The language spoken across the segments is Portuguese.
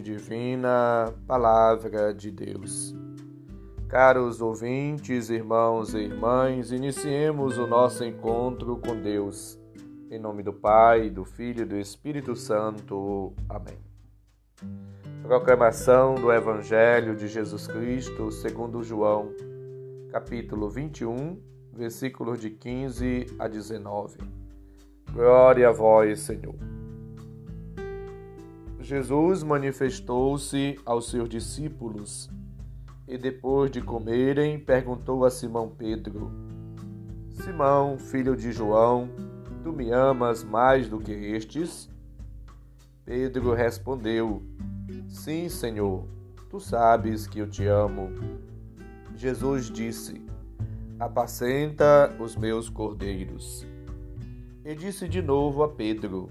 Divina, Palavra de Deus. Caros ouvintes, irmãos e irmãs, iniciemos o nosso encontro com Deus. Em nome do Pai, do Filho e do Espírito Santo. Amém. Proclamação do Evangelho de Jesus Cristo segundo João, capítulo 21, versículos de 15 a 19. Glória a vós, Senhor. Jesus manifestou-se aos seus discípulos e, depois de comerem, perguntou a Simão Pedro: Simão, filho de João, tu me amas mais do que estes? Pedro respondeu: Sim, Senhor, tu sabes que eu te amo. Jesus disse: Apacenta os meus cordeiros. E disse de novo a Pedro: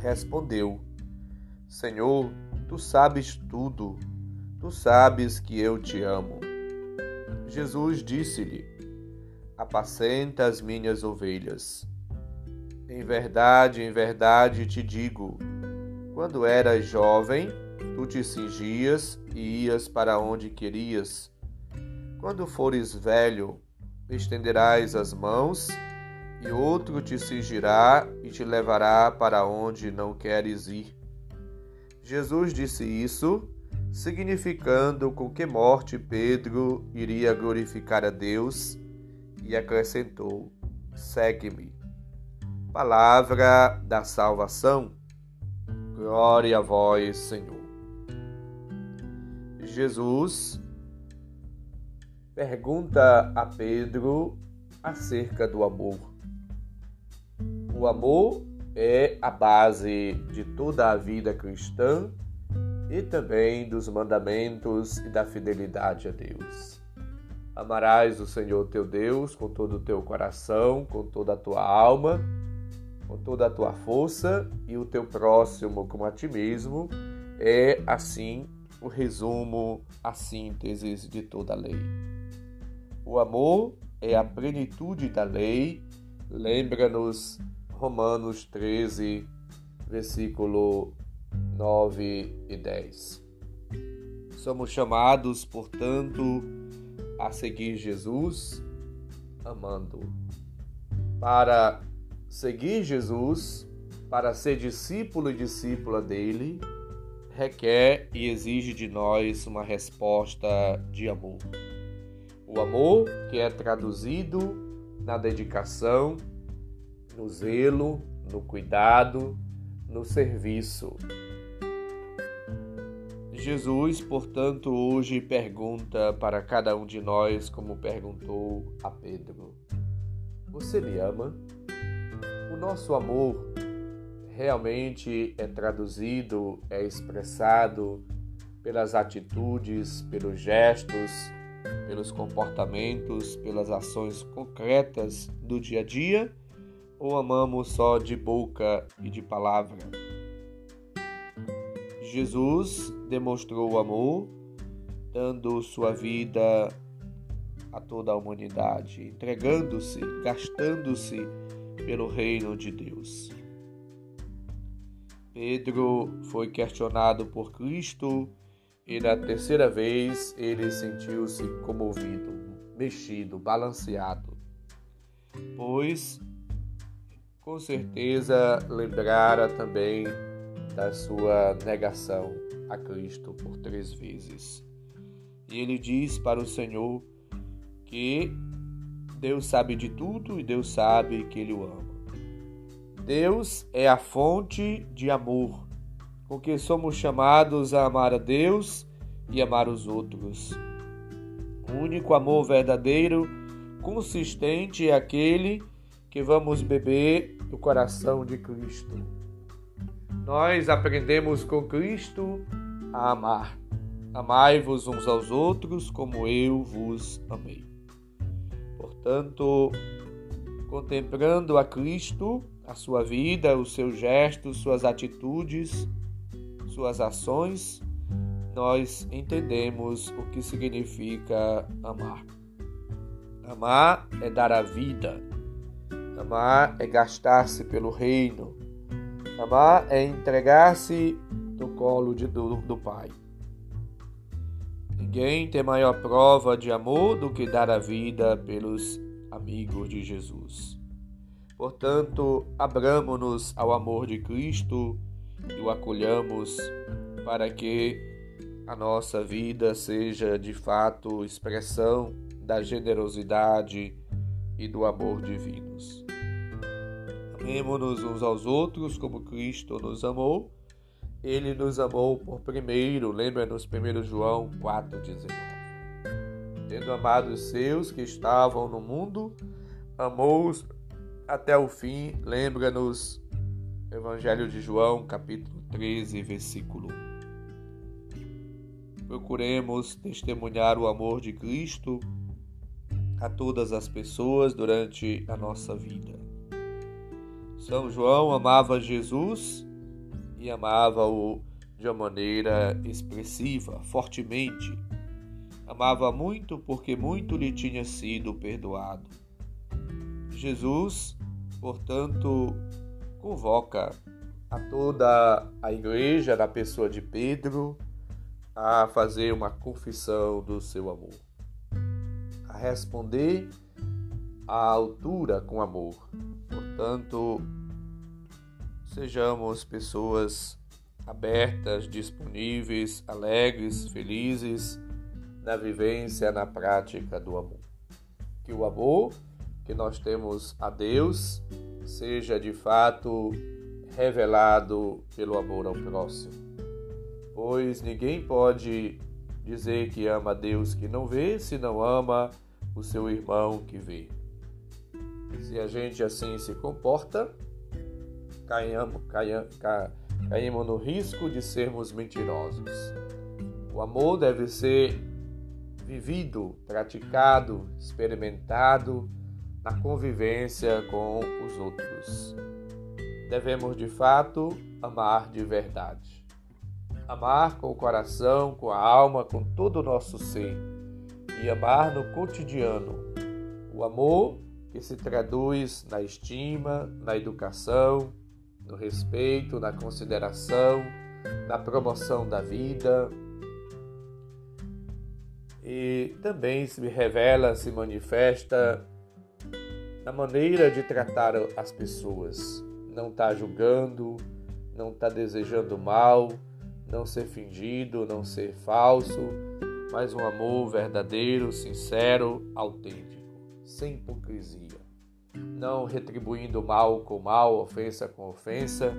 respondeu: Senhor, tu sabes tudo, tu sabes que eu te amo. Jesus disse-lhe: Apacenta as minhas ovelhas. Em verdade, em verdade te digo: quando eras jovem, tu te cingias e ias para onde querias. Quando fores velho, estenderás as mãos e outro te cingirá e te levará para onde não queres ir. Jesus disse isso, significando com que morte Pedro iria glorificar a Deus, e acrescentou: Segue-me. Palavra da salvação. Glória a vós, Senhor. Jesus pergunta a Pedro acerca do amor. O amor é a base de toda a vida cristã e também dos mandamentos e da fidelidade a Deus. Amarás o Senhor teu Deus com todo o teu coração, com toda a tua alma, com toda a tua força e o teu próximo como a ti mesmo. É assim o resumo, a síntese de toda a lei. O amor é a plenitude da lei, lembra-nos Romanos 13, versículo 9 e 10. Somos chamados, portanto, a seguir Jesus amando. Para seguir Jesus, para ser discípulo e discípula dele, requer e exige de nós uma resposta de amor. O amor que é traduzido na dedicação, no zelo, no cuidado, no serviço. Jesus, portanto, hoje pergunta para cada um de nós, como perguntou a Pedro: Você me ama? O nosso amor realmente é traduzido, é expressado pelas atitudes, pelos gestos, pelos comportamentos, pelas ações concretas do dia a dia ou amamos só de boca e de palavra? Jesus demonstrou o amor, dando sua vida a toda a humanidade, entregando-se, gastando-se pelo reino de Deus. Pedro foi questionado por Cristo e na terceira vez ele sentiu-se comovido, mexido, balanceado, pois com certeza lembrara também da sua negação a Cristo por três vezes. E ele diz para o Senhor que Deus sabe de tudo e Deus sabe que ele o ama. Deus é a fonte de amor, com que somos chamados a amar a Deus e amar os outros. O único amor verdadeiro, consistente, é aquele que vamos beber do coração de Cristo. Nós aprendemos com Cristo a amar. Amai-vos uns aos outros como eu vos amei. Portanto, contemplando a Cristo, a sua vida, os seus gestos, suas atitudes, suas ações, nós entendemos o que significa amar. Amar é dar a vida. Amar é gastar-se pelo reino. Amar é entregar-se no colo de, do, do Pai. Ninguém tem maior prova de amor do que dar a vida pelos amigos de Jesus. Portanto, abramos-nos ao amor de Cristo e o acolhamos para que a nossa vida seja de fato expressão da generosidade e do amor divinos. Amemos-nos uns aos outros como Cristo nos amou. Ele nos amou por primeiro, lembra-nos 1 João 4,19. Tendo amado os seus que estavam no mundo, amou-os até o fim, lembra-nos Evangelho de João, capítulo 13, versículo 1. Procuremos testemunhar o amor de Cristo a todas as pessoas durante a nossa vida. São João amava Jesus e amava-o de uma maneira expressiva, fortemente. Amava muito porque muito lhe tinha sido perdoado. Jesus, portanto, convoca a toda a igreja, na pessoa de Pedro, a fazer uma confissão do seu amor responder à altura com amor. Portanto, sejamos pessoas abertas, disponíveis, alegres, felizes na vivência, na prática do amor. Que o amor que nós temos a Deus seja de fato revelado pelo amor ao próximo. Pois ninguém pode dizer que ama a Deus que não vê se não ama o seu irmão que vê. Se a gente assim se comporta, caímos, no risco de sermos mentirosos. O amor deve ser vivido, praticado, experimentado na convivência com os outros. Devemos de fato amar de verdade. Amar com o coração, com a alma, com todo o nosso ser e amar no cotidiano. O amor que se traduz na estima, na educação, no respeito, na consideração, na promoção da vida. E também se revela, se manifesta na maneira de tratar as pessoas. Não está julgando, não está desejando mal, não ser fingido, não ser falso, mas um amor verdadeiro, sincero, autêntico, sem hipocrisia, não retribuindo mal com mal, ofensa com ofensa,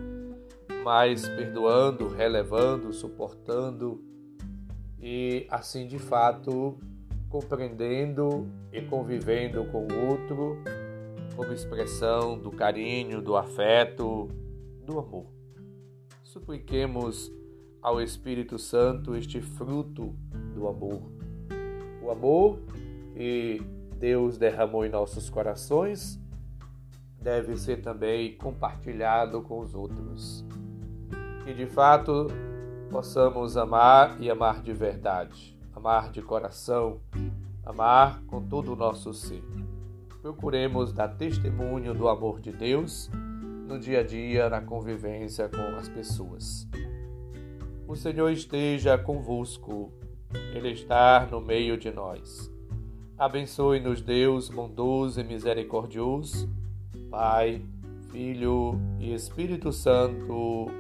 mas perdoando, relevando, suportando e assim de fato compreendendo e convivendo com o outro como expressão do carinho, do afeto, do amor. Supliquemos ao Espírito Santo este fruto do amor. O amor que Deus derramou em nossos corações deve ser também compartilhado com os outros. Que de fato possamos amar e amar de verdade, amar de coração, amar com todo o nosso ser. Procuremos dar testemunho do amor de Deus no dia a dia, na convivência com as pessoas. O Senhor esteja convosco, Ele está no meio de nós. Abençoe-nos, Deus bondoso e misericordioso, Pai, Filho e Espírito Santo.